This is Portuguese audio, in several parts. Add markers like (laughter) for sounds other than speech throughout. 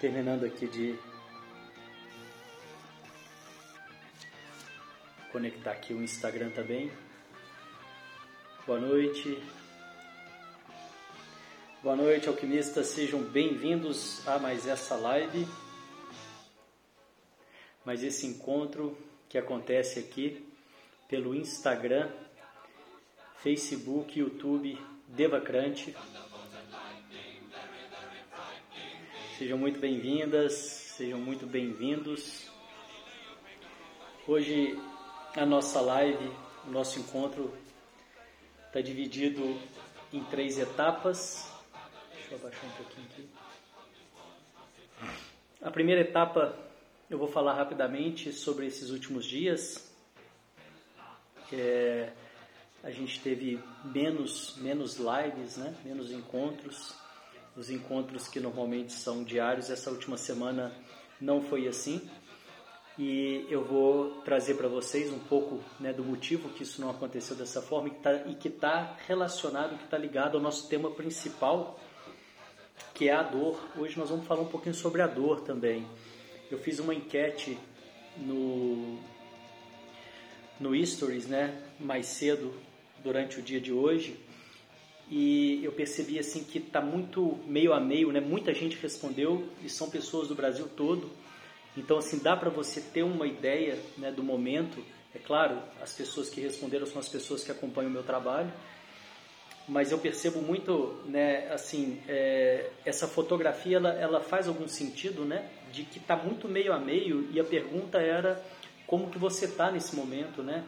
terminando aqui de conectar aqui o Instagram também. Boa noite. Boa noite, alquimistas. Sejam bem-vindos a mais essa live, mais esse encontro que acontece aqui pelo Instagram, Facebook, YouTube, Devacrante. Sejam muito bem-vindas, sejam muito bem-vindos. Hoje a nossa live, o nosso encontro está dividido em três etapas. Deixa eu abaixar um pouquinho aqui. A primeira etapa eu vou falar rapidamente sobre esses últimos dias. É, a gente teve menos, menos lives, né? menos encontros os encontros que normalmente são diários. Essa última semana não foi assim. E eu vou trazer para vocês um pouco né, do motivo que isso não aconteceu dessa forma e que está tá relacionado, que está ligado ao nosso tema principal, que é a dor. Hoje nós vamos falar um pouquinho sobre a dor também. Eu fiz uma enquete no, no Stories, né, mais cedo durante o dia de hoje, e eu percebi assim que está muito meio a meio, né? Muita gente respondeu e são pessoas do Brasil todo. Então assim dá para você ter uma ideia né, do momento. É claro, as pessoas que responderam são as pessoas que acompanham o meu trabalho, mas eu percebo muito, né? Assim, é, essa fotografia ela, ela faz algum sentido, né? De que está muito meio a meio e a pergunta era como que você está nesse momento, né?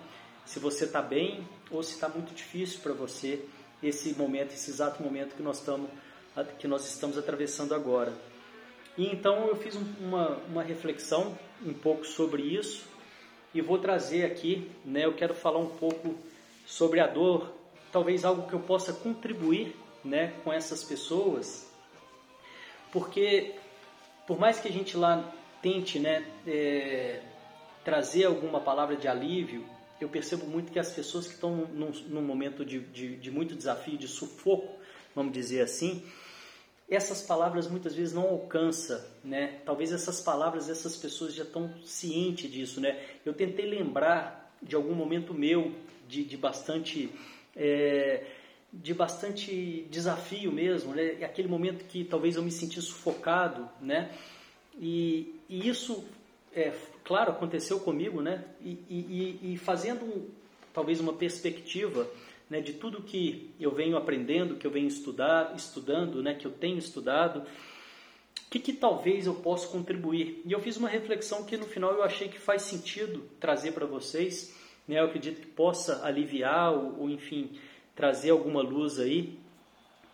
Se você está bem ou se está muito difícil para você esse momento, esse exato momento que nós estamos, que nós estamos atravessando agora. E então eu fiz uma, uma reflexão um pouco sobre isso e vou trazer aqui, né, eu quero falar um pouco sobre a dor, talvez algo que eu possa contribuir né, com essas pessoas, porque por mais que a gente lá tente né, é, trazer alguma palavra de alívio, eu percebo muito que as pessoas que estão num, num momento de, de, de, muito desafio, de sufoco, vamos dizer assim, essas palavras muitas vezes não alcançam, né? Talvez essas palavras, essas pessoas já estão cientes disso, né? Eu tentei lembrar de algum momento meu de, de bastante é, de bastante desafio mesmo, né? Aquele momento que talvez eu me senti sufocado, né? E, e isso é, claro, aconteceu comigo, né? E, e, e fazendo um, talvez uma perspectiva né, de tudo que eu venho aprendendo, que eu venho estudar, estudando, né, que eu tenho estudado, o que, que talvez eu possa contribuir? E eu fiz uma reflexão que no final eu achei que faz sentido trazer para vocês, né, eu acredito que possa aliviar ou, ou enfim, trazer alguma luz aí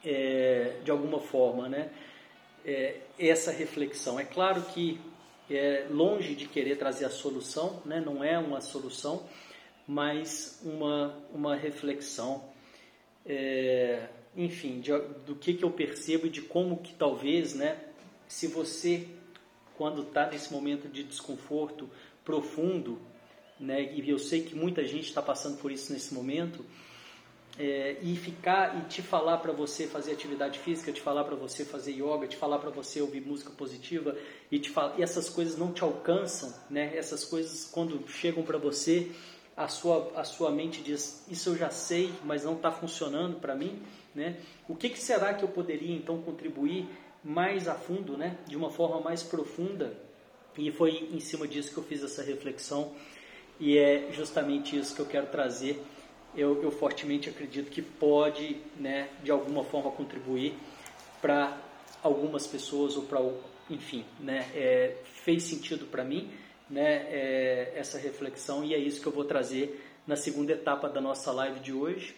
é, de alguma forma, né? É, essa reflexão. É claro que é, longe de querer trazer a solução, né? não é uma solução, mas uma, uma reflexão, é, enfim, de, do que, que eu percebo e de como que talvez, né, se você, quando está nesse momento de desconforto profundo, né, e eu sei que muita gente está passando por isso nesse momento, é, e ficar e te falar para você fazer atividade física, te falar para você fazer yoga, te falar para você ouvir música positiva e te falar, e essas coisas não te alcançam, né? Essas coisas quando chegam para você, a sua a sua mente diz isso eu já sei, mas não está funcionando para mim, né? O que, que será que eu poderia então contribuir mais a fundo, né? De uma forma mais profunda e foi em cima disso que eu fiz essa reflexão e é justamente isso que eu quero trazer eu, eu fortemente acredito que pode, né, de alguma forma contribuir para algumas pessoas ou para, enfim, né, é, fez sentido para mim, né, é, essa reflexão e é isso que eu vou trazer na segunda etapa da nossa live de hoje.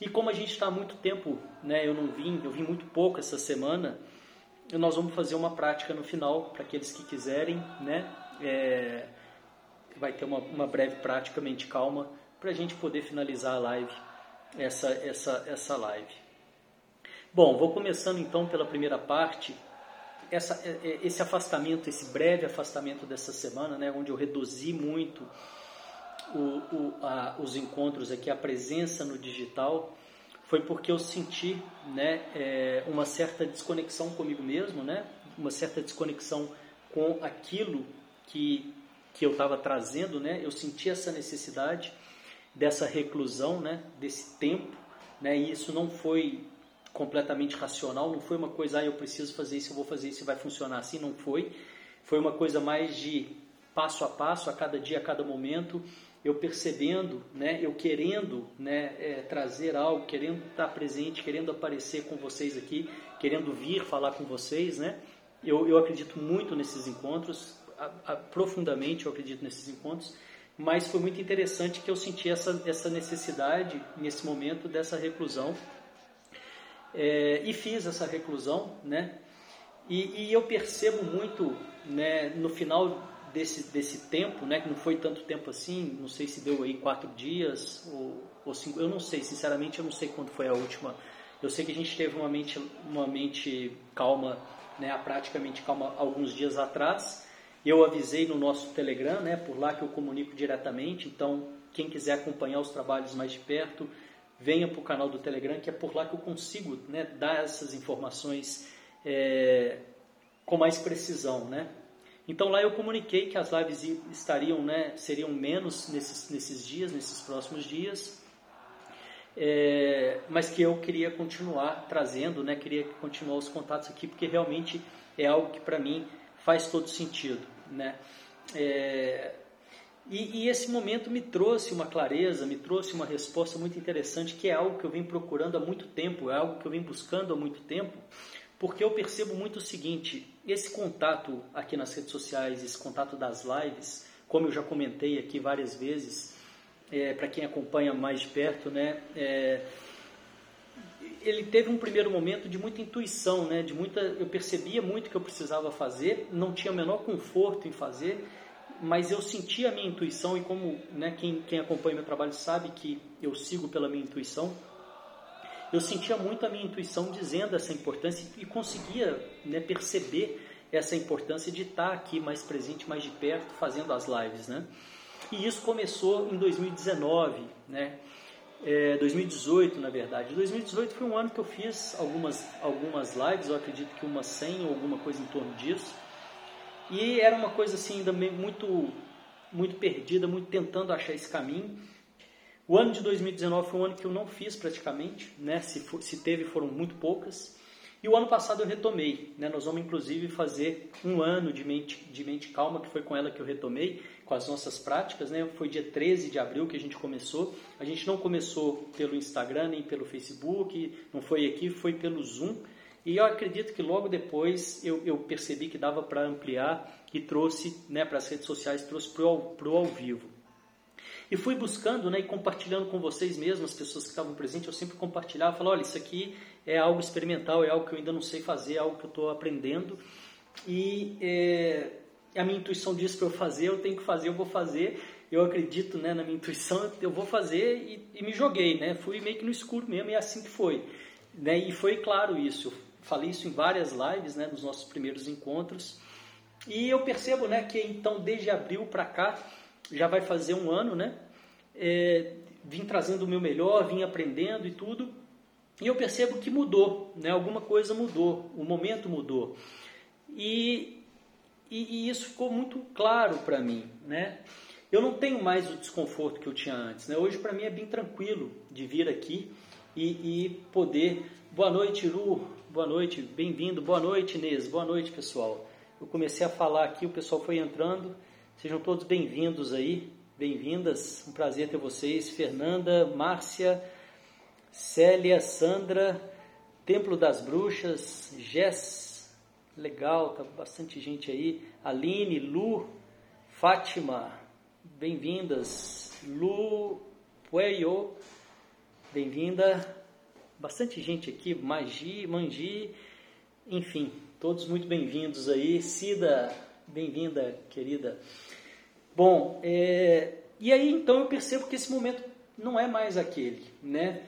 E como a gente está há muito tempo, né, eu não vim, eu vim muito pouco essa semana, nós vamos fazer uma prática no final para aqueles que quiserem, né, é, vai ter uma, uma breve prática mente calma para a gente poder finalizar a live, essa, essa, essa live. Bom, vou começando então pela primeira parte, essa, é, é, esse afastamento, esse breve afastamento dessa semana, né, onde eu reduzi muito o, o, a, os encontros aqui, a presença no digital, foi porque eu senti né, é, uma certa desconexão comigo mesmo, né, uma certa desconexão com aquilo que, que eu estava trazendo, né? Eu senti essa necessidade dessa reclusão, né? Desse tempo, né? E isso não foi completamente racional, não foi uma coisa, ah, eu preciso fazer isso, eu vou fazer isso vai funcionar assim, não foi. Foi uma coisa mais de passo a passo, a cada dia, a cada momento, eu percebendo, né, eu querendo né, é, trazer algo, querendo estar presente, querendo aparecer com vocês aqui, querendo vir falar com vocês, né? Eu, eu acredito muito nesses encontros, a, a, profundamente eu acredito nesses encontros, mas foi muito interessante que eu senti essa, essa necessidade, nesse momento, dessa reclusão, é, e fiz essa reclusão, né? E, e eu percebo muito, né, no final desse, desse tempo, né, que não foi tanto tempo assim, não sei se deu aí quatro dias ou, ou cinco, eu não sei, sinceramente eu não sei quando foi a última. Eu sei que a gente teve uma mente, uma mente calma, né, praticamente calma alguns dias atrás. Eu avisei no nosso Telegram, né, por lá que eu comunico diretamente, então quem quiser acompanhar os trabalhos mais de perto, venha para o canal do Telegram, que é por lá que eu consigo né, dar essas informações é, com mais precisão, né? Então lá eu comuniquei que as lives estariam, né, seriam menos nesses, nesses dias, nesses próximos dias, é, mas que eu queria continuar trazendo, né, queria continuar os contatos aqui, porque realmente é algo que para mim faz todo sentido, né. É, e, e, esse momento me trouxe uma clareza, me trouxe uma resposta muito interessante, que é algo que eu venho procurando há muito tempo, é algo que eu venho buscando há muito tempo, porque eu percebo muito o seguinte: esse contato aqui nas redes sociais, esse contato das lives, como eu já comentei aqui várias vezes, é, para quem acompanha mais de perto, né? É, ele teve um primeiro momento de muita intuição, né? De muita, eu percebia muito que eu precisava fazer, não tinha o menor conforto em fazer, mas eu sentia a minha intuição e como, né? Quem, quem acompanha meu trabalho sabe que eu sigo pela minha intuição eu sentia muito a minha intuição dizendo essa importância e conseguia né, perceber essa importância de estar aqui mais presente, mais de perto, fazendo as lives, né? E isso começou em 2019, né? É, 2018, na verdade. 2018 foi um ano que eu fiz algumas, algumas lives, eu acredito que umas 100 ou alguma coisa em torno disso. E era uma coisa assim, ainda muito, muito perdida, muito tentando achar esse caminho. O ano de 2019 foi um ano que eu não fiz praticamente, né? se, for, se teve foram muito poucas. E o ano passado eu retomei, né? nós vamos inclusive fazer um ano de mente, de mente calma, que foi com ela que eu retomei, com as nossas práticas. Né? Foi dia 13 de abril que a gente começou. A gente não começou pelo Instagram nem pelo Facebook, não foi aqui, foi pelo Zoom. E eu acredito que logo depois eu, eu percebi que dava para ampliar e trouxe né, para as redes sociais, trouxe para o ao vivo. E fui buscando né, e compartilhando com vocês mesmos, as pessoas que estavam presentes, eu sempre compartilhava, falava, olha, isso aqui é algo experimental, é algo que eu ainda não sei fazer, é algo que eu estou aprendendo. E é, a minha intuição diz para eu fazer, eu tenho que fazer, eu vou fazer. Eu acredito né, na minha intuição, (laughs) eu vou fazer e, e me joguei, né? Fui meio que no escuro mesmo e é assim que foi. Né? E foi claro isso, eu falei isso em várias lives, né, nos nossos primeiros encontros. E eu percebo né, que então desde abril para cá, já vai fazer um ano, né? É, vim trazendo o meu melhor, vim aprendendo e tudo, e eu percebo que mudou, né? Alguma coisa mudou, o momento mudou. E, e, e isso ficou muito claro para mim, né? Eu não tenho mais o desconforto que eu tinha antes, né? Hoje para mim é bem tranquilo de vir aqui e, e poder. Boa noite, Lu. Boa noite, bem-vindo. Boa noite, Inês. Boa noite, pessoal. Eu comecei a falar aqui, o pessoal foi entrando. Sejam todos bem-vindos aí, bem-vindas. Um prazer ter vocês. Fernanda, Márcia, Célia, Sandra, Templo das Bruxas, Jess, legal, tá bastante gente aí. Aline, Lu, Fátima, bem-vindas. Lu Pueyo, bem-vinda. Bastante gente aqui, Magi, Mangi, enfim, todos muito bem-vindos aí. Cida, bem-vinda, querida. Bom, é, e aí então eu percebo que esse momento não é mais aquele, né?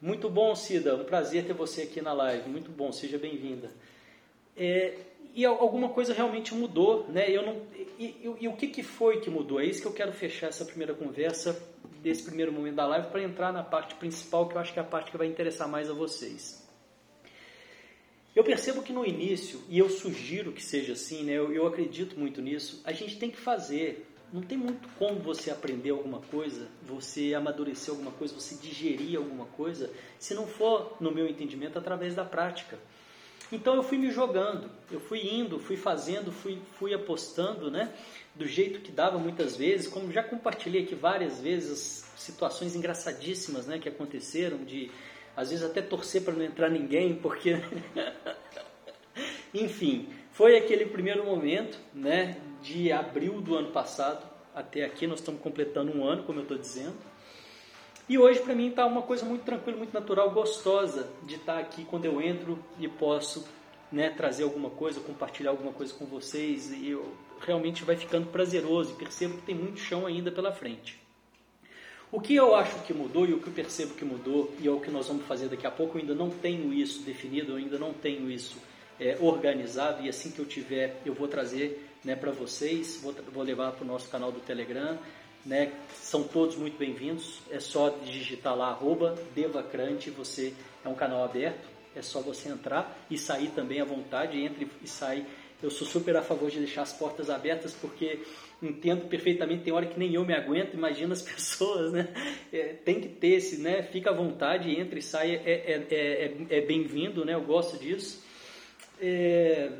Muito bom, Cida, um prazer ter você aqui na live, muito bom, seja bem-vinda. É, e alguma coisa realmente mudou, né? Eu não, e, e, e, o que, que foi que mudou? É isso que eu quero fechar essa primeira conversa, desse primeiro momento da live, para entrar na parte principal, que eu acho que é a parte que vai interessar mais a vocês. Eu percebo que no início, e eu sugiro que seja assim, né, eu, eu acredito muito nisso, a gente tem que fazer. Não tem muito como você aprender alguma coisa, você amadurecer alguma coisa, você digerir alguma coisa, se não for, no meu entendimento, através da prática. Então eu fui me jogando, eu fui indo, fui fazendo, fui, fui apostando, né? Do jeito que dava muitas vezes, como já compartilhei aqui várias vezes, situações engraçadíssimas, né? Que aconteceram de às vezes até torcer para não entrar ninguém, porque. (laughs) Enfim, foi aquele primeiro momento, né, de abril do ano passado até aqui, nós estamos completando um ano, como eu estou dizendo. E hoje para mim está uma coisa muito tranquila, muito natural, gostosa de estar tá aqui quando eu entro e posso né, trazer alguma coisa, compartilhar alguma coisa com vocês e eu, realmente vai ficando prazeroso e percebo que tem muito chão ainda pela frente. O que eu acho que mudou e o que eu percebo que mudou, e é o que nós vamos fazer daqui a pouco, eu ainda não tenho isso definido, eu ainda não tenho isso é, organizado, e assim que eu tiver, eu vou trazer né, para vocês, vou, vou levar para o nosso canal do Telegram. Né, são todos muito bem-vindos, é só digitar lá, arroba Devacrante, você é um canal aberto, é só você entrar e sair também à vontade, entre e sai. Eu sou super a favor de deixar as portas abertas, porque entendo perfeitamente, tem hora que nem eu me aguento, imagina as (laughs) pessoas, né? É, tem que ter esse, né? Fica à vontade, entra e sai, é, é, é, é bem-vindo, né? Eu gosto disso. É...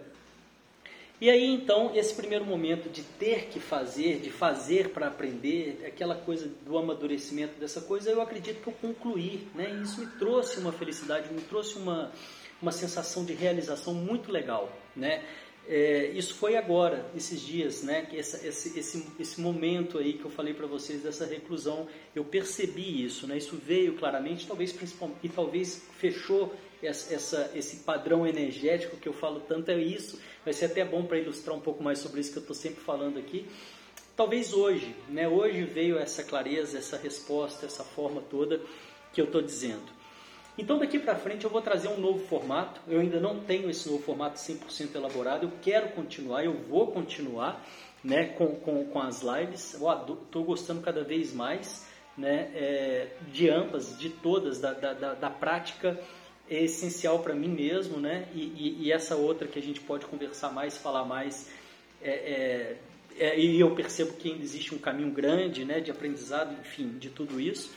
E aí então, esse primeiro momento de ter que fazer, de fazer para aprender, aquela coisa do amadurecimento dessa coisa, eu acredito que eu concluí, né? E isso me trouxe uma felicidade, me trouxe uma, uma sensação de realização muito legal, né? É, isso foi agora, esses dias, né? Essa, esse, esse, esse momento aí que eu falei para vocês dessa reclusão, eu percebi isso, né? Isso veio claramente, talvez principalmente, e talvez fechou essa, essa, esse padrão energético que eu falo tanto é isso. Vai ser até bom para ilustrar um pouco mais sobre isso que eu estou sempre falando aqui. Talvez hoje, né? Hoje veio essa clareza, essa resposta, essa forma toda que eu estou dizendo. Então daqui para frente eu vou trazer um novo formato. Eu ainda não tenho esse novo formato 100% elaborado. Eu quero continuar, eu vou continuar né, com, com, com as lives. Estou gostando cada vez mais né, é, de ambas, de todas, da, da, da, da prática é essencial para mim mesmo, né? E, e, e, essa outra que a gente pode conversar mais, falar mais, é, é, é, e eu percebo que ainda existe um caminho grande, né, de aprendizado, enfim, de tudo isso.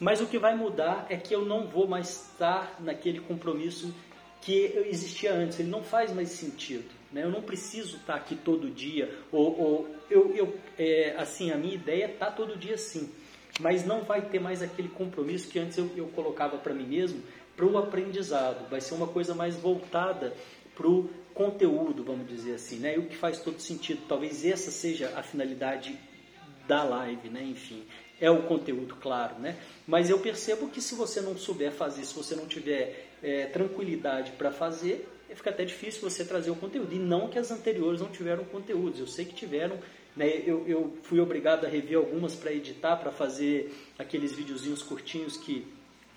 Mas o que vai mudar é que eu não vou mais estar naquele compromisso que existia antes. Ele não faz mais sentido. Né? Eu não preciso estar aqui todo dia. Ou, ou eu, eu é, assim, a minha ideia é estar todo dia sim. Mas não vai ter mais aquele compromisso que antes eu, eu colocava para mim mesmo para o aprendizado. Vai ser uma coisa mais voltada para o conteúdo, vamos dizer assim, né? E o que faz todo sentido. Talvez essa seja a finalidade da live, né? Enfim, é o conteúdo, claro, né? Mas eu percebo que se você não souber fazer, se você não tiver é, tranquilidade para fazer, fica até difícil você trazer o conteúdo. E não que as anteriores não tiveram conteúdos, eu sei que tiveram. Né? Eu, eu fui obrigado a rever algumas para editar, para fazer aqueles videozinhos curtinhos que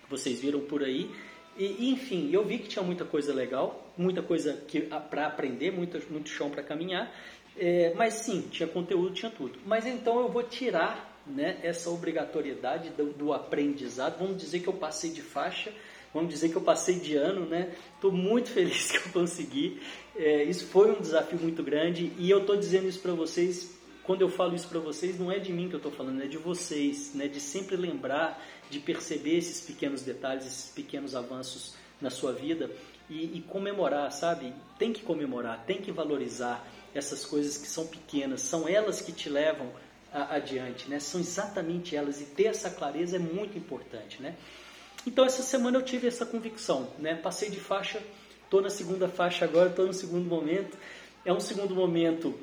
vocês viram por aí. E, enfim, eu vi que tinha muita coisa legal, muita coisa para aprender, muito, muito chão para caminhar. É, mas sim, tinha conteúdo, tinha tudo. Mas então eu vou tirar né, essa obrigatoriedade do, do, aprendizado. Vamos dizer que eu passei de faixa, vamos dizer que eu passei de ano, né? Estou muito feliz (laughs) que eu consegui. É, isso foi um desafio muito grande e eu estou dizendo isso para vocês. Quando eu falo isso para vocês, não é de mim que eu estou falando, é de vocês, né? De sempre lembrar, de perceber esses pequenos detalhes, esses pequenos avanços na sua vida e, e comemorar, sabe? Tem que comemorar, tem que valorizar essas coisas que são pequenas, são elas que te levam adiante, né? São exatamente elas e ter essa clareza é muito importante, né? Então essa semana eu tive essa convicção, né? Passei de faixa, estou na segunda faixa agora, estou no segundo momento. É um segundo momento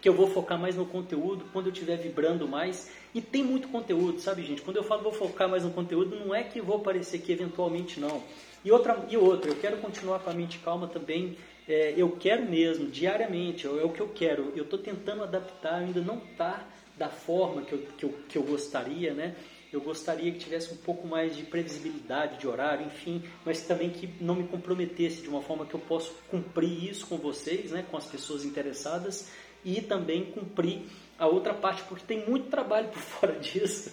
que eu vou focar mais no conteúdo, quando eu estiver vibrando mais. E tem muito conteúdo, sabe, gente? Quando eu falo vou focar mais no conteúdo, não é que vou aparecer aqui eventualmente, não. E outra, e outra eu quero continuar com a mente calma também. É, eu quero mesmo, diariamente, é o que eu quero. Eu estou tentando adaptar, ainda não está da forma que eu, que eu, que eu gostaria, né? Eu gostaria que tivesse um pouco mais de previsibilidade de horário, enfim, mas também que não me comprometesse de uma forma que eu possa cumprir isso com vocês, né, com as pessoas interessadas e também cumprir a outra parte, porque tem muito trabalho por (laughs) fora disso.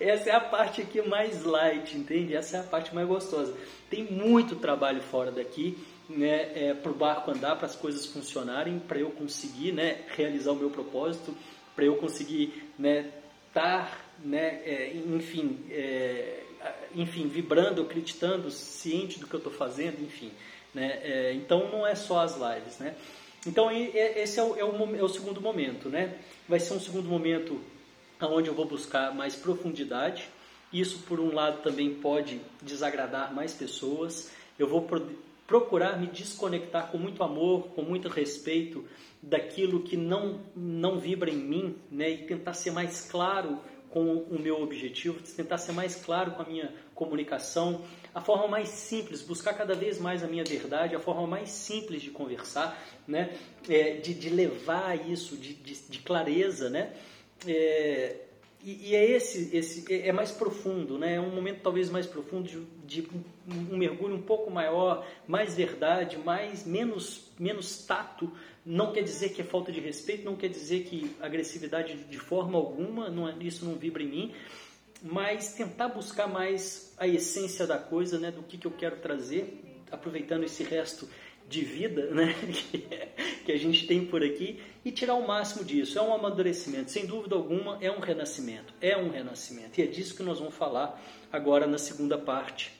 essa é a parte aqui mais light, entende? Essa é a parte mais gostosa. Tem muito trabalho fora daqui, né, é, para o barco andar, para as coisas funcionarem, para eu conseguir, né, realizar o meu propósito, para eu conseguir, né, estar, né, é, enfim, é, enfim, vibrando, acreditando, ciente do que eu estou fazendo, enfim, né? É, então não é só as lives, né? Então esse é o, é o, é o segundo momento, né? Vai ser um segundo momento onde eu vou buscar mais profundidade. Isso, por um lado, também pode desagradar mais pessoas. Eu vou procurar me desconectar com muito amor, com muito respeito daquilo que não, não vibra em mim, né? E tentar ser mais claro com o meu objetivo, tentar ser mais claro com a minha comunicação, a forma mais simples, buscar cada vez mais a minha verdade, a forma mais simples de conversar, né? É, de, de levar isso, de, de, de clareza, né? É, e, e, é esse, esse é, é mais profundo, né? É um momento talvez mais profundo de, de um, mergulho um pouco maior, mais verdade, mais menos menos tato. Não quer dizer que é falta de respeito, não quer dizer que agressividade de forma alguma, não, é, isso não vibra em mim, mas tentar buscar mais a essência da coisa, né? Do que, que eu quero trazer, aproveitando esse resto de vida né, (laughs) que a gente tem por aqui e tirar o máximo disso. É um amadurecimento, sem dúvida alguma, é um renascimento. É um renascimento. E é disso que nós vamos falar agora na segunda parte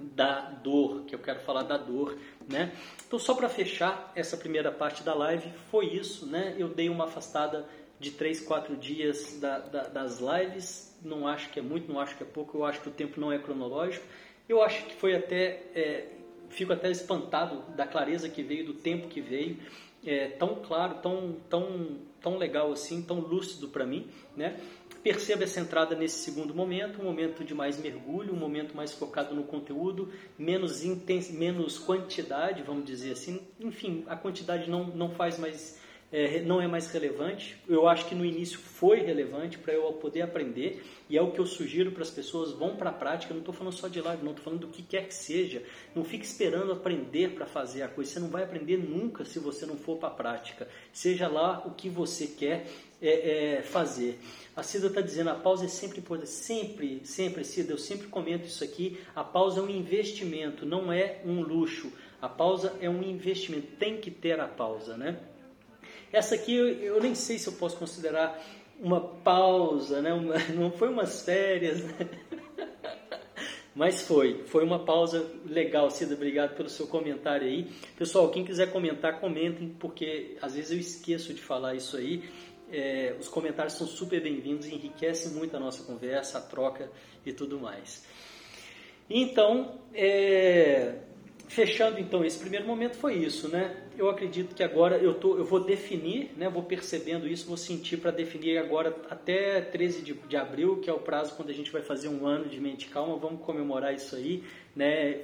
da dor, que eu quero falar da dor, né? Então, só para fechar essa primeira parte da live, foi isso, né? Eu dei uma afastada de 3, 4 dias da, da, das lives, não acho que é muito, não acho que é pouco, eu acho que o tempo não é cronológico, eu acho que foi até é, fico até espantado da clareza que veio, do tempo que veio, é, tão claro, tão, tão, tão legal assim, tão lúcido para mim, né? Perceba essa entrada nesse segundo momento, um momento de mais mergulho, um momento mais focado no conteúdo, menos, intens menos quantidade, vamos dizer assim. Enfim, a quantidade não, não faz mais é, não é mais relevante. Eu acho que no início foi relevante para eu poder aprender e é o que eu sugiro para as pessoas vão para a prática. Eu não estou falando só de live, não estou falando do que quer que seja. Não fique esperando aprender para fazer a coisa. Você não vai aprender nunca se você não for para a prática. Seja lá o que você quer é, é, fazer. A Cida está dizendo, a pausa é sempre importante. Sempre, sempre, Cida, eu sempre comento isso aqui. A pausa é um investimento, não é um luxo. A pausa é um investimento. Tem que ter a pausa, né? Essa aqui eu, eu nem sei se eu posso considerar uma pausa, né? Uma, (laughs) não foi umas férias, né? (laughs) Mas foi, foi uma pausa legal, Cida, obrigado pelo seu comentário aí. Pessoal, quem quiser comentar, comentem, porque às vezes eu esqueço de falar isso aí. É, os comentários são super bem-vindos, enriquecem muito a nossa conversa, a troca e tudo mais. Então, é, fechando então esse primeiro momento foi isso, né? Eu acredito que agora eu, tô, eu vou definir, né? Vou percebendo isso, vou sentir para definir agora até 13 de, de, abril, que é o prazo quando a gente vai fazer um ano de mente calma, vamos comemorar isso aí, né?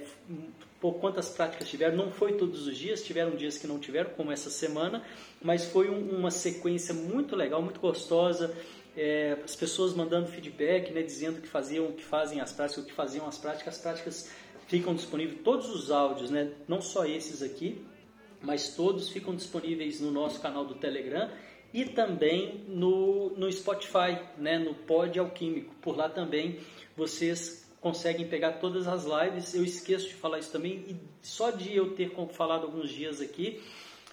Por quantas práticas tiveram? Não foi todos os dias, tiveram dias que não tiveram, como essa semana, mas foi um, uma sequência muito legal, muito gostosa. É, as pessoas mandando feedback, né, dizendo que faziam, que fazem as práticas, que faziam as práticas, as práticas ficam disponíveis todos os áudios, né? não só esses aqui, mas todos ficam disponíveis no nosso canal do Telegram e também no, no Spotify, né? no Pod Alquímico. Por lá também vocês conseguem pegar todas as lives. Eu esqueço de falar isso também, e só de eu ter falado alguns dias aqui,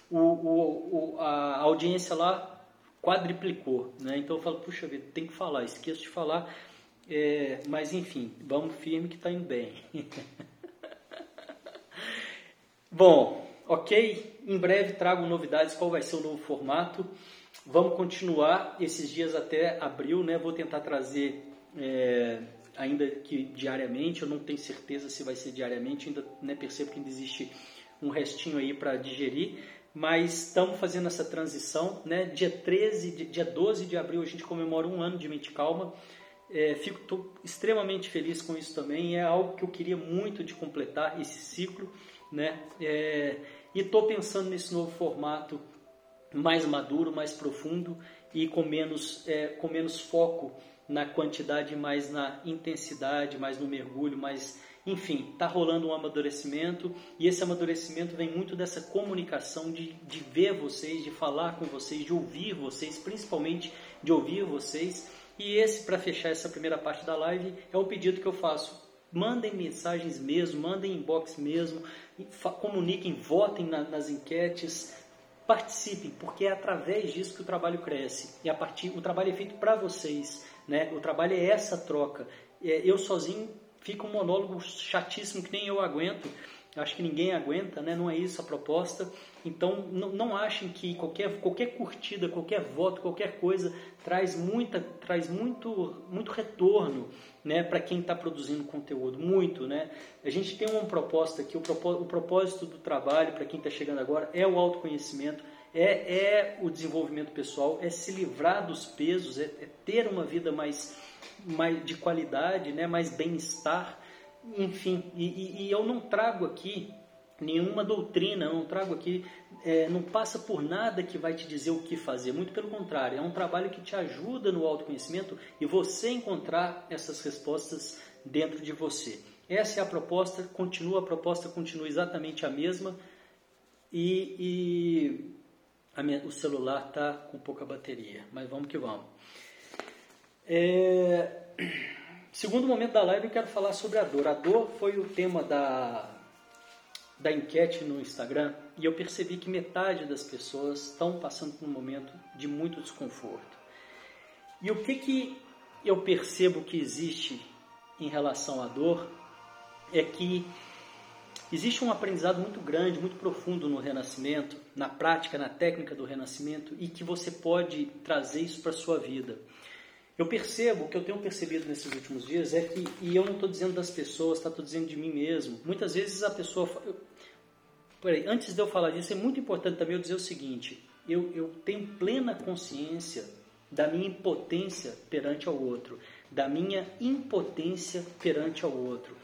o, o, o, a audiência lá quadriplicou. Né? Então eu falo, puxa vida, tem que falar, esqueço de falar é, mas enfim, vamos firme que está indo bem. (laughs) Bom, ok. Em breve trago novidades. Qual vai ser o novo formato? Vamos continuar esses dias até abril, né? Vou tentar trazer é, ainda que diariamente. Eu não tenho certeza se vai ser diariamente. Ainda né, percebo que ainda existe um restinho aí para digerir. Mas estamos fazendo essa transição, né? Dia 13, dia 12 de abril a gente comemora um ano de mente calma. É, fico extremamente feliz com isso também. É algo que eu queria muito de completar esse ciclo, né? É, e estou pensando nesse novo formato mais maduro, mais profundo e com menos, é, com menos foco na quantidade, mais na intensidade, mais no mergulho, mais enfim, está rolando um amadurecimento e esse amadurecimento vem muito dessa comunicação de, de ver vocês, de falar com vocês, de ouvir vocês, principalmente de ouvir vocês E esse, para fechar essa primeira parte da live, é o pedido que eu faço. Mandem mensagens mesmo, mandem inbox mesmo, comuniquem, votem na, nas enquetes, participem, porque é através disso que o trabalho cresce. E a partir, o trabalho é feito para vocês, né? O trabalho é essa troca. É, eu sozinho fica um monólogo chatíssimo que nem eu aguento. Acho que ninguém aguenta, né? não é isso a proposta. Então, não, não achem que qualquer, qualquer curtida, qualquer voto, qualquer coisa traz, muita, traz muito, muito retorno né, para quem está produzindo conteúdo. Muito. Né? A gente tem uma proposta aqui, o propósito, o propósito do trabalho, para quem está chegando agora, é o autoconhecimento, é, é o desenvolvimento pessoal, é se livrar dos pesos, é, é ter uma vida mais mais de qualidade, né, mais bem-estar, enfim. E, e, eu não trago aqui nenhuma doutrina, eu não trago aqui, é, não passa por nada que vai te dizer o que fazer. Muito pelo contrário, é um trabalho que te ajuda no autoconhecimento e você encontrar essas respostas dentro de você. Essa é a proposta, continua a proposta continua exatamente a mesma e, e minha, o celular está com pouca bateria, mas vamos que vamos. É... Segundo momento da live, eu quero falar sobre a dor. A dor foi o tema da, da enquete no Instagram e eu percebi que metade das pessoas estão passando por um momento de muito desconforto. E o que, que eu percebo que existe em relação à dor é que existe um aprendizado muito grande, muito profundo no renascimento, na prática, na técnica do renascimento e que você pode trazer isso para a sua vida. Eu percebo, o que eu tenho percebido nesses últimos dias é que, e eu não estou dizendo das pessoas, tá? estou dizendo de mim mesmo. Muitas vezes a pessoa. Eu, peraí, antes de eu falar disso, é muito importante também eu dizer o seguinte: eu, eu tenho plena consciência da minha impotência perante ao outro, da minha impotência perante ao outro.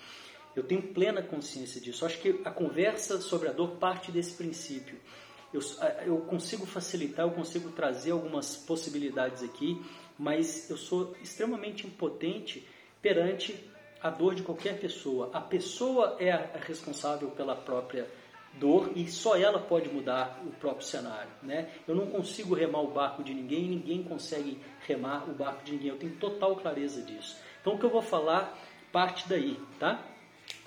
Eu tenho plena consciência disso. Eu acho que a conversa sobre a dor parte desse princípio. Eu, eu consigo facilitar, eu consigo trazer algumas possibilidades aqui mas eu sou extremamente impotente perante a dor de qualquer pessoa. A pessoa é a responsável pela própria dor e só ela pode mudar o próprio cenário, né? Eu não consigo remar o barco de ninguém, ninguém consegue remar o barco de ninguém. Eu tenho total clareza disso. Então o que eu vou falar parte daí, tá?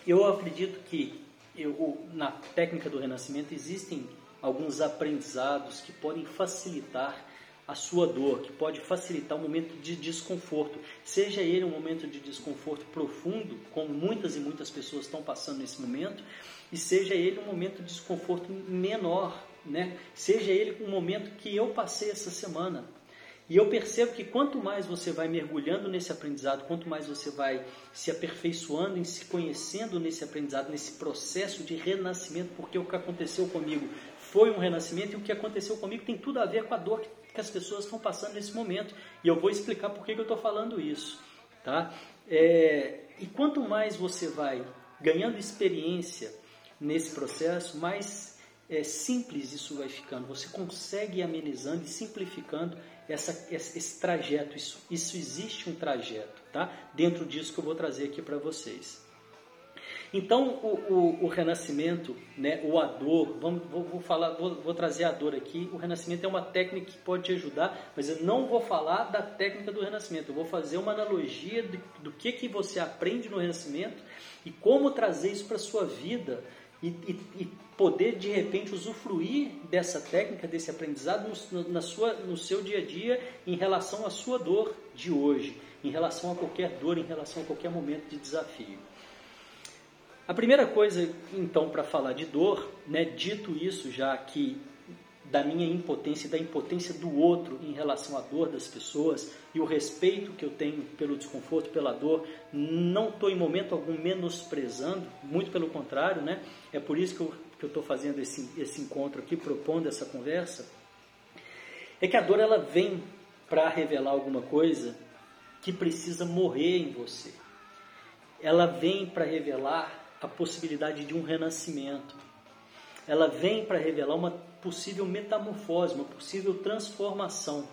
Eu acredito que eu, na técnica do renascimento existem alguns aprendizados que podem facilitar a sua dor, que pode facilitar um momento de desconforto. Seja ele um momento de desconforto profundo, como muitas e muitas pessoas estão passando nesse momento, e seja ele um momento de desconforto menor, né? Seja ele um momento que eu passei essa semana. E eu percebo que quanto mais você vai mergulhando nesse aprendizado, quanto mais você vai se aperfeiçoando, em se conhecendo nesse aprendizado, nesse processo de renascimento, porque o que aconteceu comigo foi um renascimento e o que aconteceu comigo tem tudo a ver com a dor que que as pessoas estão passando nesse momento. E eu vou explicar por que, que eu estou falando isso. Tá? É, e quanto mais você vai ganhando experiência nesse processo, mais é, simples isso vai ficando. Você consegue ir amenizando e simplificando essa, esse, trajeto. Isso, isso existe um trajeto, tá? Dentro disso que eu vou trazer aqui para vocês. Então, o, o, o, renascimento, né, ou a dor, vamos, vou, vou falar, vou, vou, trazer a dor aqui. O renascimento é uma técnica que pode te ajudar, mas eu não vou falar da técnica do renascimento. Eu vou fazer uma analogia do, do que, que você aprende no renascimento e como trazer isso para a sua vida e, e, e, poder, de repente, usufruir dessa técnica, desse aprendizado no, na sua, no seu dia a dia em relação à sua dor de hoje, em relação a qualquer dor, em relação a qualquer momento de desafio. A primeira coisa, então, para falar de dor, né, dito isso já que da minha impotência e da impotência do outro em relação à dor das pessoas e o respeito que eu tenho pelo desconforto, pela dor, não estou em momento algum menosprezando, muito pelo contrário, né? É por isso que eu estou fazendo esse, esse encontro aqui, propondo essa conversa. É que a dor ela vem para revelar alguma coisa que precisa morrer em você. Ela vem para revelar a possibilidade de um renascimento. Ela vem para revelar uma possível metamorfose, uma possível transformação.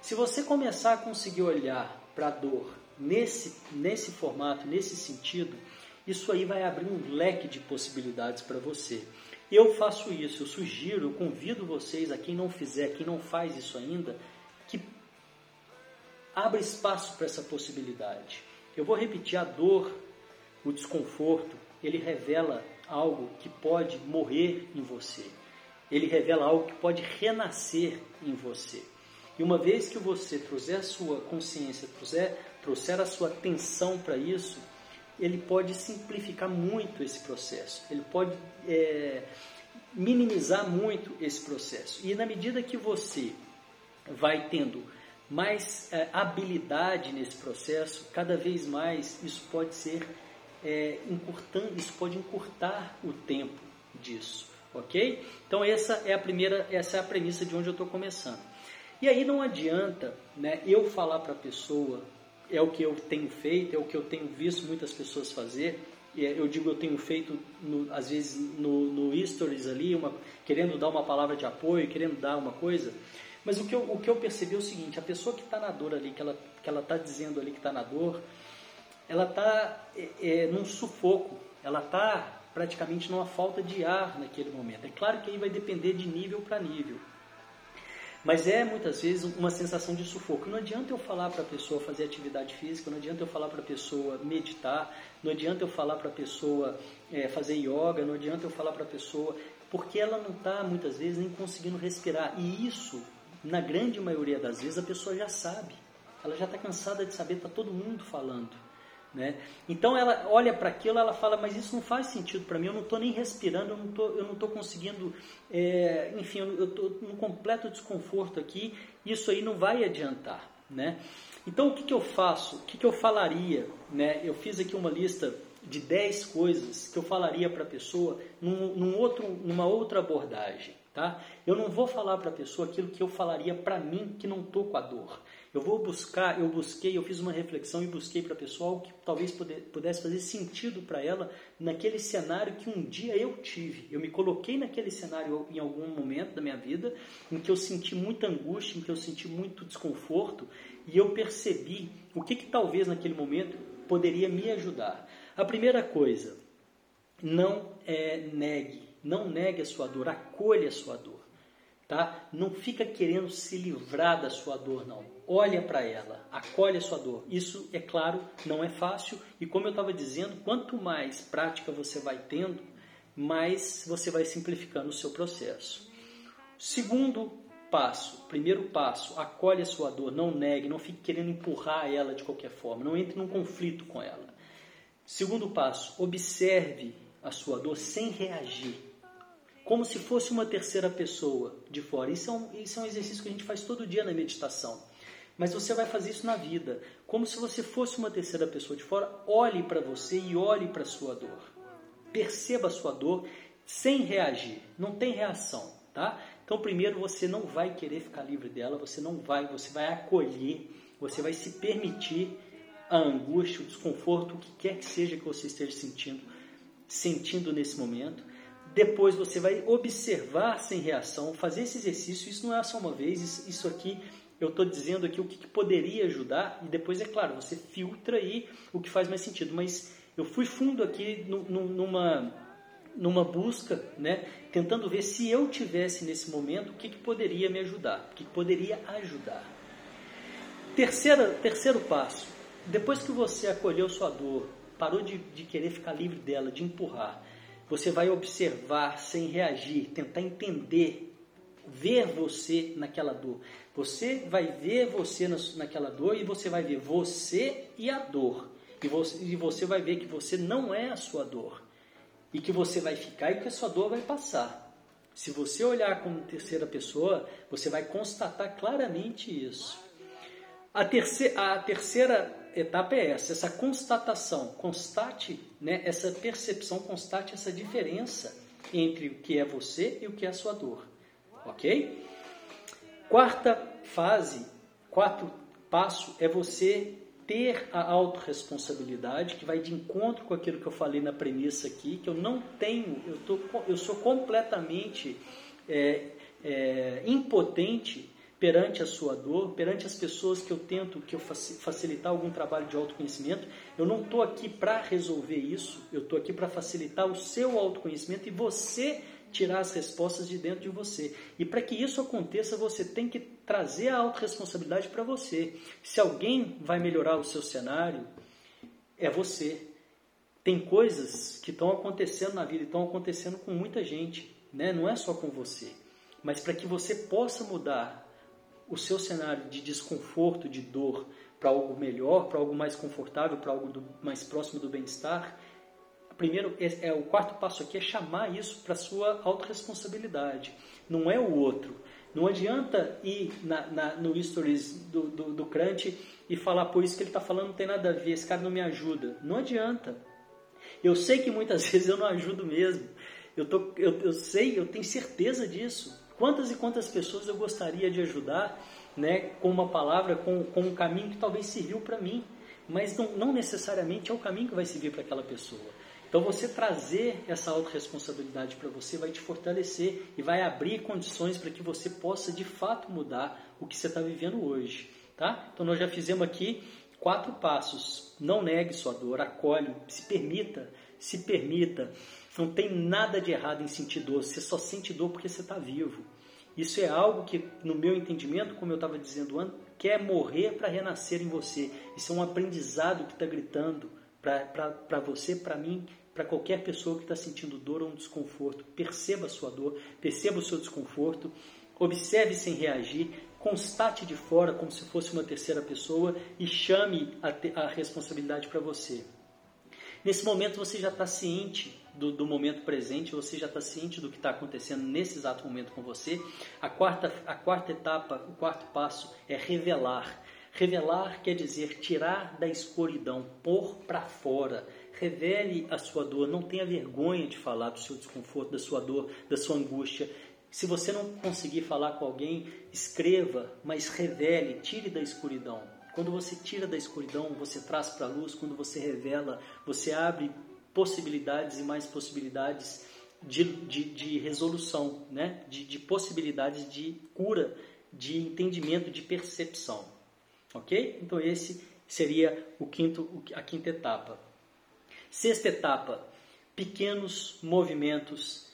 Se você começar a conseguir olhar para a dor nesse, nesse formato, nesse sentido, isso aí vai abrir um leque de possibilidades para você. Eu faço isso, eu sugiro, eu convido vocês, a quem não fizer, quem não faz isso ainda, que Abra espaço para essa possibilidade. Eu vou repetir: a dor, o desconforto, ele revela algo que pode morrer em você. Ele revela algo que pode renascer em você. E uma vez que você trouxer a sua consciência, trouxer, trouxer a sua atenção para isso, ele pode simplificar muito esse processo. Ele pode é, minimizar muito esse processo. E na medida que você vai tendo mais é, habilidade nesse processo, cada vez mais isso pode ser é, encurtando, isso pode encurtar o tempo disso, ok? Então essa é a primeira, essa é a premissa de onde eu estou começando. E aí não adianta, né, eu falar para a pessoa é o que eu tenho feito, é o que eu tenho visto muitas pessoas fazer. É, eu digo eu tenho feito no, às vezes no, no stories ali, uma, querendo dar uma palavra de apoio, querendo dar uma coisa. Mas o que eu, o que eu percebi é o seguinte: a pessoa que está na dor ali, que ela que ela está dizendo ali que está na dor, ela está é, é, num sufoco, ela está praticamente numa falta de ar naquele momento. É claro que aí vai depender de nível para nível. Mas é muitas vezes uma sensação de sufoco. Não adianta eu falar para a pessoa fazer atividade física, não adianta eu falar para a pessoa meditar, não adianta eu falar para a pessoa é, fazer yoga, não adianta eu falar para a pessoa, porque ela não está muitas vezes nem conseguindo respirar. E isso na grande maioria das vezes a pessoa já sabe. Ela já está cansada de saber, está todo mundo falando. Né? Então ela olha para aquilo, ela fala, mas isso não faz sentido para mim, eu não estou nem respirando, eu não estou conseguindo, é, enfim, eu estou num completo desconforto aqui, isso aí não vai adiantar. Né? Então o que, que eu faço? O que, que eu falaria? Né? Eu fiz aqui uma lista de 10 coisas que eu falaria para a pessoa num, num outro, numa outra abordagem. Tá? Eu não vou falar para a pessoa aquilo que eu falaria para mim que não estou com a dor. Eu vou buscar, eu busquei, eu fiz uma reflexão e busquei para a pessoa que talvez pudesse fazer sentido para ela naquele cenário que um dia eu tive. Eu me coloquei naquele cenário em algum momento da minha vida em que eu senti muita angústia, em que eu senti muito desconforto e eu percebi o que, que talvez naquele momento poderia me ajudar. A primeira coisa, não é, negue não negue a sua dor, acolha a sua dor. Tá? Não fica querendo se livrar da sua dor, não. Olha para ela, acolhe a sua dor. Isso, é claro, não é fácil. E como eu estava dizendo, quanto mais prática você vai tendo, mais você vai simplificando o seu processo. Segundo passo, primeiro passo, acolhe a sua dor, não negue, não fique querendo empurrar ela de qualquer forma, não entre num conflito com ela. Segundo passo, observe a sua dor sem reagir como se fosse uma terceira pessoa de fora. Isso é, um, isso é um exercício que a gente faz todo dia na meditação. Mas você vai fazer isso na vida. Como se você fosse uma terceira pessoa de fora, olhe para você e olhe para a sua dor. Perceba a sua dor sem reagir. Não tem reação, tá? Então, primeiro, você não vai querer ficar livre dela, você não vai, você vai acolher, você vai se permitir a angústia, o desconforto, o que quer que seja que você esteja sentindo, sentindo nesse momento. Depois você vai observar sem reação, fazer esse exercício. Isso não é só uma vez, isso aqui eu estou dizendo aqui o que, que, poderia ajudar e depois é claro você filtra aí o que faz mais sentido. Mas eu fui fundo aqui numa numa busca, né, tentando ver se eu tivesse nesse momento o que, que poderia me ajudar, o que, que poderia ajudar. Terceira, terceiro passo, depois que você acolheu sua dor, parou de, de querer ficar livre dela, de empurrar, você vai observar sem reagir, tentar entender, ver você naquela dor. Você vai ver você naquela dor e você vai ver você e a dor. E você, e você vai ver que você não é a sua dor. E que você vai ficar e que a sua dor vai passar. Se você olhar como terceira pessoa, você vai constatar claramente isso. A terceira, a terceira etapa é essa, essa constatação. Constate né, essa percepção, constate essa diferença entre o que é você e o que é a sua dor. Ok? Quarta fase, quarto passo é você ter a autorresponsabilidade que vai de encontro com aquilo que eu falei na premissa aqui, que eu não tenho, eu, tô, eu sou completamente é, é, impotente perante a sua dor, perante as pessoas que eu tento que eu facilitar algum trabalho de autoconhecimento, eu não estou aqui para resolver isso, eu estou aqui para facilitar o seu autoconhecimento e você tirar as respostas de dentro de você. E para que isso aconteça, você tem que trazer a autorresponsabilidade para você. Se alguém vai melhorar o seu cenário, é você. Tem coisas que estão acontecendo na vida e estão acontecendo com muita gente, né? não é só com você. Mas para que você possa mudar o seu cenário de desconforto, de dor, para algo melhor, para algo mais confortável, para algo do, mais próximo do bem-estar, primeiro é, é, o quarto passo aqui é chamar isso para sua autorresponsabilidade. Não é o outro. Não adianta ir na, na, no stories do, do, do Crunch e falar, por isso que ele está falando não tem nada a ver, esse cara não me ajuda. Não adianta. Eu sei que muitas (laughs) vezes eu não ajudo mesmo. Eu, tô, eu, eu sei, eu tenho certeza disso. Quantas e quantas pessoas eu gostaria de ajudar né, com uma palavra, com, com um caminho que talvez serviu para mim, mas não, não necessariamente é o caminho que vai servir para aquela pessoa. Então você trazer essa autorresponsabilidade para você vai te fortalecer e vai abrir condições para que você possa de fato mudar o que você está vivendo hoje. Tá? Então nós já fizemos aqui quatro passos. Não negue sua dor, acolhe, se permita, se permita. Não tem nada de errado em sentir dor, você só sente dor porque você está vivo. Isso é algo que, no meu entendimento, como eu estava dizendo antes, quer morrer para renascer em você. Isso é um aprendizado que está gritando para você, para mim, para qualquer pessoa que está sentindo dor ou um desconforto. Perceba a sua dor, perceba o seu desconforto, observe sem reagir, constate de fora como se fosse uma terceira pessoa e chame a, a responsabilidade para você. Nesse momento você já está ciente do, do, momento presente, você já está ciente do que está acontecendo nesse exato momento com você. A quarta, a quarta etapa, o quarto passo é revelar. Revelar quer dizer tirar da escuridão, pôr para fora, Revele a sua dor, não tenha vergonha de falar do seu desconforto, da sua dor, da sua angústia. Se você não conseguir falar com alguém, escreva, mas revele, tire da escuridão. Quando você tira da escuridão, você traz para a luz. Quando você revela, você abre possibilidades e mais possibilidades de, de, de resolução, né? de, de possibilidades de cura, de entendimento, de percepção. Ok? Então, esse seria o quinto, a quinta etapa. Sexta etapa: pequenos movimentos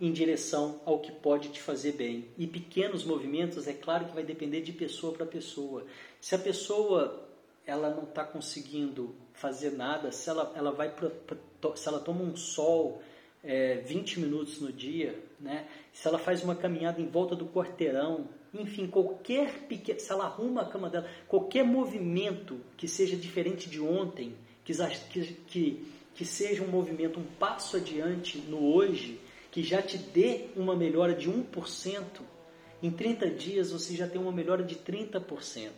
em direção ao que pode te fazer bem. E pequenos movimentos, é claro que vai depender de pessoa para pessoa. Se a pessoa ela não está conseguindo fazer nada, se ela, ela vai se ela toma um sol é, 20 minutos no dia, né? se ela faz uma caminhada em volta do quarteirão, enfim, qualquer pequeno, se ela arruma a cama dela, qualquer movimento que seja diferente de ontem, que, que, que seja um movimento, um passo adiante no hoje, que já te dê uma melhora de 1%, em 30 dias você já tem uma melhora de 30%.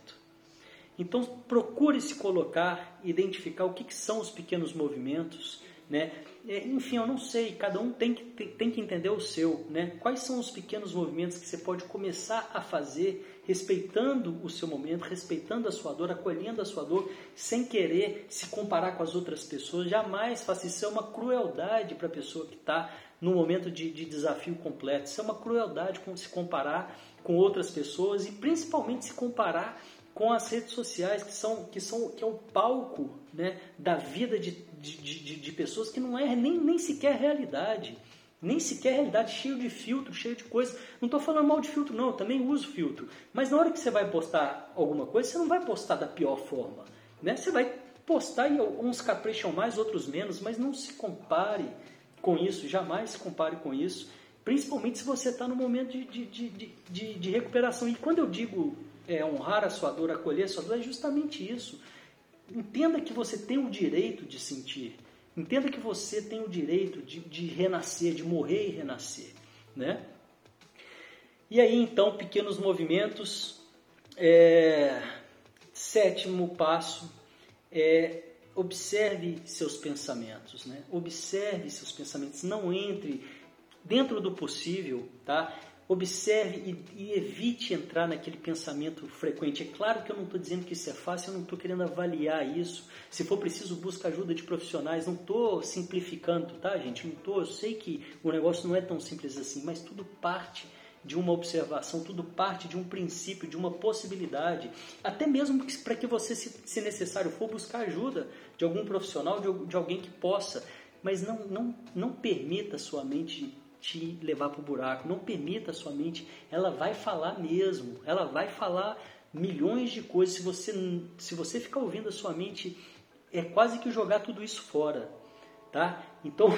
Então procure se colocar, identificar o que, que são os pequenos movimentos, né? É, enfim, eu não sei, cada um tem que, tem que entender o seu. Né? Quais são os pequenos movimentos que você pode começar a fazer, respeitando o seu momento, respeitando a sua dor, acolhendo a sua dor, sem querer se comparar com as outras pessoas. Jamais faça isso, isso é uma crueldade para a pessoa que está no momento de, de desafio completo. Isso é uma crueldade com se comparar com outras pessoas e principalmente se comparar com as redes sociais que são que são que é o palco né, da vida de, de, de, de pessoas que não é nem, nem sequer realidade nem sequer realidade cheio de filtro cheio de coisa. Não estou falando mal de filtro não eu também uso filtro. Mas na hora que você vai postar alguma coisa você não vai postar da pior forma né? Você vai postar e uns capricham mais outros menos mas não se compare com isso jamais se compare com isso. Principalmente se você está no momento de, de, de, de, de recuperação. E quando eu digo é, honrar a sua dor, acolher a sua dor, é justamente isso. Entenda que você tem o direito de sentir. Entenda que você tem o direito de, de renascer, de morrer e renascer. Né? E aí, então, pequenos movimentos. É, sétimo passo é observe seus pensamentos, né? Observe seus pensamentos, não entre dentro do possível, tá? Observe e, e, evite entrar naquele pensamento frequente. É claro que eu não estou dizendo que isso é fácil, eu não estou querendo avaliar isso. Se for preciso, busca ajuda de profissionais. Não estou simplificando, tá, gente? Não estou. Eu sei que o negócio não é tão simples assim, mas tudo parte de uma observação, tudo parte de um princípio, de uma possibilidade. Até mesmo para que você, se, necessário for, buscar ajuda de algum profissional, de, de alguém que possa. Mas não, não, não permita sua mente te levar para o buraco. Não permita a sua mente, ela vai falar mesmo, ela vai falar milhões de coisas. Se você, se você ficar ouvindo a sua mente, é quase que jogar tudo isso fora, tá? Então, (laughs)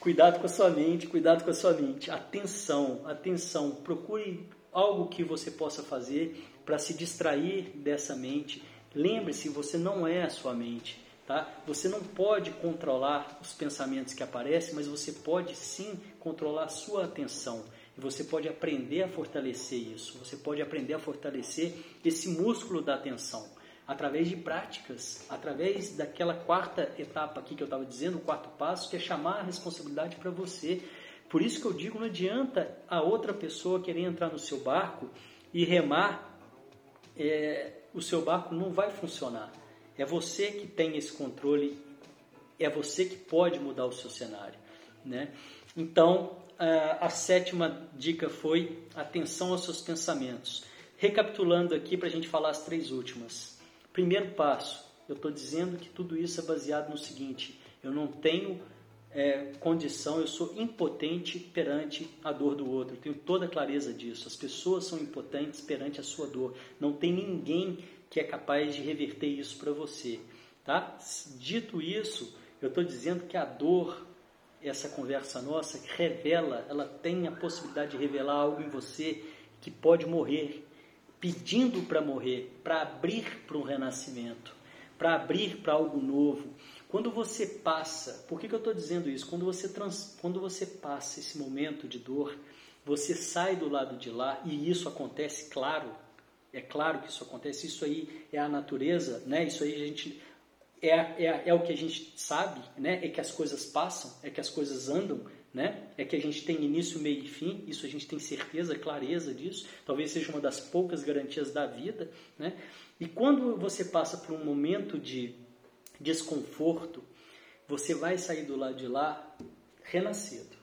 cuidado com a sua mente, cuidado com a sua mente. Atenção, atenção. Procure algo que você possa fazer para se distrair dessa mente. Lembre-se, você não é a sua mente. Tá? Você não pode controlar os pensamentos que aparecem, mas você pode sim controlar a sua atenção. E você pode aprender a fortalecer isso. Você pode aprender a fortalecer esse músculo da atenção através de práticas, através daquela quarta etapa aqui que eu estava dizendo, o quarto passo, que é chamar a responsabilidade para você. Por isso que eu digo, não adianta a outra pessoa querer entrar no seu barco e remar, é, o seu barco não vai funcionar. É você que tem esse controle, é você que pode mudar o seu cenário. Né? Então, a, sétima dica foi atenção aos seus pensamentos. Recapitulando aqui para a gente falar as três últimas. Primeiro passo, eu estou dizendo que tudo isso é baseado no seguinte: eu não tenho é, condição, eu sou impotente perante a dor do outro. Eu tenho toda a clareza disso. As pessoas são impotentes perante a sua dor. Não tem ninguém que é capaz de reverter isso para você. Tá? Dito isso, eu estou dizendo que a dor, essa conversa nossa, revela, ela tem a possibilidade de revelar algo em você que pode morrer, pedindo para morrer, para abrir para um renascimento, para abrir para algo novo. Quando você passa, por que, que eu estou dizendo isso? Quando você, trans, quando você passa esse momento de dor, você sai do lado de lá, e isso acontece, claro, é claro que isso acontece, isso aí é a natureza, né? Isso aí a gente é, é, é o que a gente sabe, né? É que as coisas passam, é que as coisas andam, né? É que a gente tem início, meio e fim, isso a gente tem certeza, clareza disso. Talvez seja uma das poucas garantias da vida, né? E quando você passa por um momento de desconforto, você vai sair do lado de lá renascido.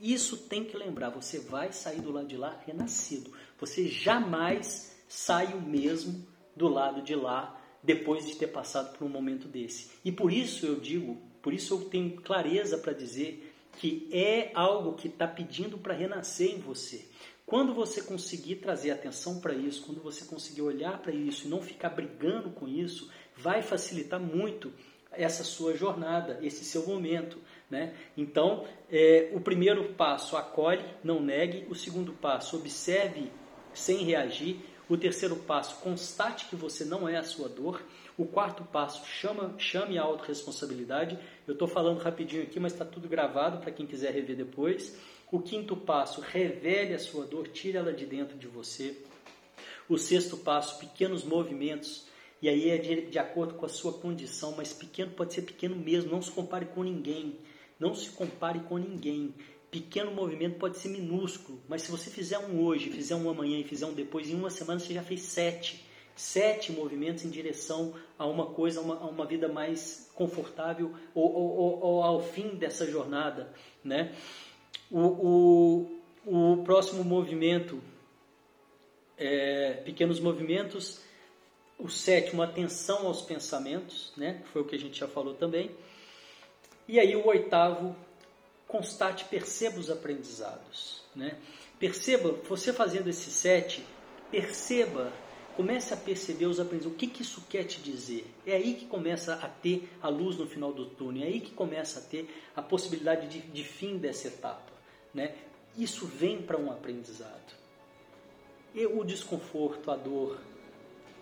Isso tem que lembrar, você vai sair do lado de lá renascido. Você jamais sai o mesmo do lado de lá depois de ter passado por um momento desse. E por isso eu digo, por isso eu tenho clareza para dizer que é algo que está pedindo para renascer em você. Quando você conseguir trazer atenção para isso, quando você conseguir olhar para isso e não ficar brigando com isso, vai facilitar muito essa sua jornada, esse seu momento. Né? Então, é, o primeiro passo, acolhe, não negue. O segundo passo, observe sem reagir. O terceiro passo, constate que você não é a sua dor. O quarto passo, chama, chame a autorresponsabilidade. Eu estou falando rapidinho aqui, mas está tudo gravado para quem quiser rever depois. O quinto passo, revele a sua dor, tire ela de dentro de você. O sexto passo, pequenos movimentos. E aí é de, de acordo com a sua condição, mas pequeno pode ser pequeno mesmo. Não se compare com ninguém. Não se compare com ninguém pequeno movimento pode ser minúsculo, mas se você fizer um hoje, fizer um amanhã e fizer um depois, em uma semana você já fez sete. Sete movimentos em direção a uma coisa, a uma, a uma vida mais confortável ou, ou, ou, ao fim dessa jornada. Né? O, o, o próximo movimento, é, pequenos movimentos. O sétimo, atenção aos pensamentos, né? foi o que a gente já falou também. E aí o oitavo, constate, perceba os aprendizados. Né? Perceba, você fazendo esse set, perceba, comece a perceber os aprendizados. O que, que isso quer te dizer? É aí que começa a ter a luz no final do túnel, é aí que começa a ter a possibilidade de, de fim dessa etapa. Né? Isso vem para um aprendizado. E o desconforto, a dor,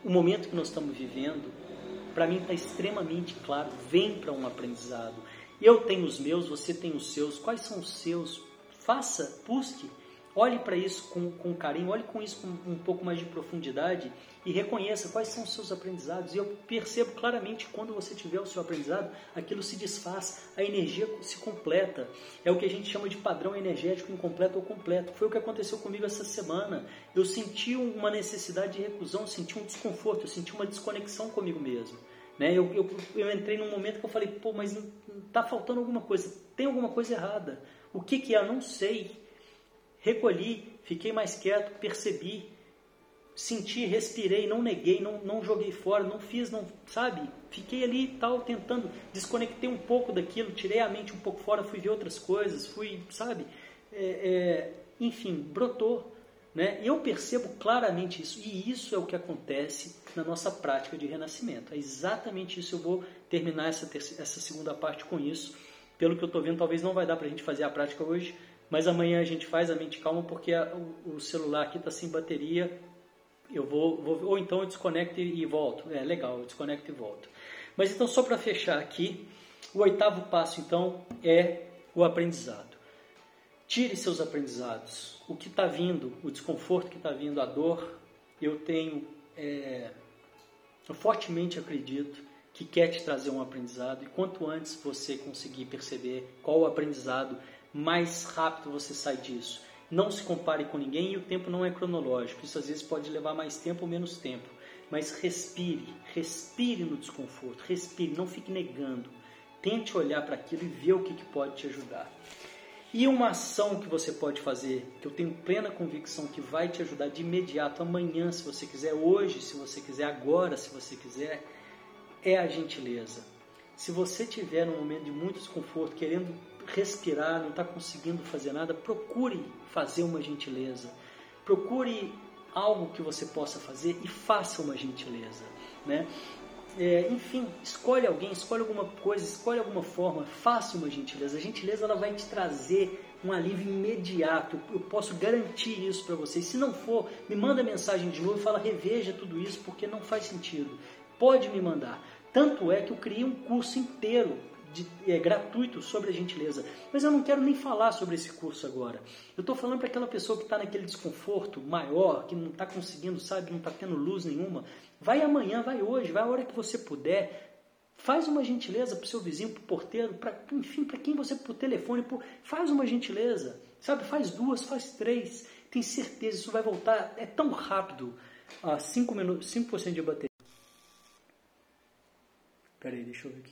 o momento que nós estamos vivendo, para mim está extremamente claro, vem para um aprendizado. Eu tenho os meus, você tem os seus. Quais são os seus? Faça, busque, olhe para isso com, com carinho, olhe com isso com um pouco mais de profundidade e reconheça quais são os seus aprendizados. E eu percebo claramente quando você tiver o seu aprendizado, aquilo se desfaz, a energia se completa. É o que a gente chama de padrão energético incompleto ou completo. Foi o que aconteceu comigo essa semana. Eu senti uma necessidade de reclusão, senti um desconforto, eu senti uma desconexão comigo mesmo. Né? Eu, eu, eu entrei num momento que eu falei, pô, mas está faltando alguma coisa, tem alguma coisa errada. O que, que é? Não sei. Recolhi, fiquei mais quieto, percebi, senti, respirei, não neguei, não, não joguei fora, não fiz, não, sabe? Fiquei ali tal, tentando, desconectei um pouco daquilo, tirei a mente um pouco fora, fui ver outras coisas, fui, sabe? É, é, enfim, brotou. Né? Eu percebo claramente isso, e isso é o que acontece na nossa prática de renascimento. É exatamente isso. Eu vou terminar essa, terceira, essa segunda parte com isso. Pelo que eu estou vendo, talvez não vai dar para a gente fazer a prática hoje, mas amanhã a gente faz a mente calma porque a, o, o, celular aqui está sem bateria. Eu vou, vou, ou então eu desconecto e, volto. É legal, eu desconecto e volto. Mas então, só para fechar aqui, o oitavo passo então é o aprendizado. Tire seus aprendizados o que está vindo, o desconforto que está vindo, a dor, eu tenho, é, eu fortemente acredito que quer te trazer um aprendizado e quanto antes você conseguir perceber qual o aprendizado, mais rápido você sai disso. Não se compare com ninguém e o tempo não é cronológico. Isso às vezes pode levar mais tempo ou menos tempo. Mas respire, respire no desconforto, respire, não fique negando. Tente olhar para aquilo e ver o que, que pode te ajudar. E uma ação que você pode fazer, que eu tenho plena convicção que vai te ajudar de imediato, amanhã, se você quiser, hoje, se você quiser, agora, se você quiser, é a gentileza. Se você tiver um momento de muito desconforto, querendo respirar, não está conseguindo fazer nada, procure fazer uma gentileza. Procure algo que você possa fazer e faça uma gentileza. Né? É, enfim, escolhe alguém, escolhe alguma coisa, escolhe alguma forma, faça uma gentileza. A gentileza ela vai te trazer um alívio imediato. Eu posso garantir isso para vocês. Se não for, me manda mensagem de novo e fala reveja tudo isso porque não faz sentido. Pode me mandar. Tanto é que eu criei um curso inteiro de, é, gratuito sobre a gentileza. Mas eu não quero nem falar sobre esse curso agora. Eu estou falando para aquela pessoa que está naquele desconforto maior, que não está conseguindo, sabe, não está tendo luz nenhuma. Vai amanhã, vai hoje, vai a hora que você puder. Faz uma gentileza para o seu vizinho, para o porteiro, para enfim, para quem você, por telefone, faz uma gentileza, sabe? Faz duas, faz três. Tem certeza, isso vai voltar. É tão rápido. 5% ah, minutos, 5% de bateria. Peraí, deixa eu ver aqui.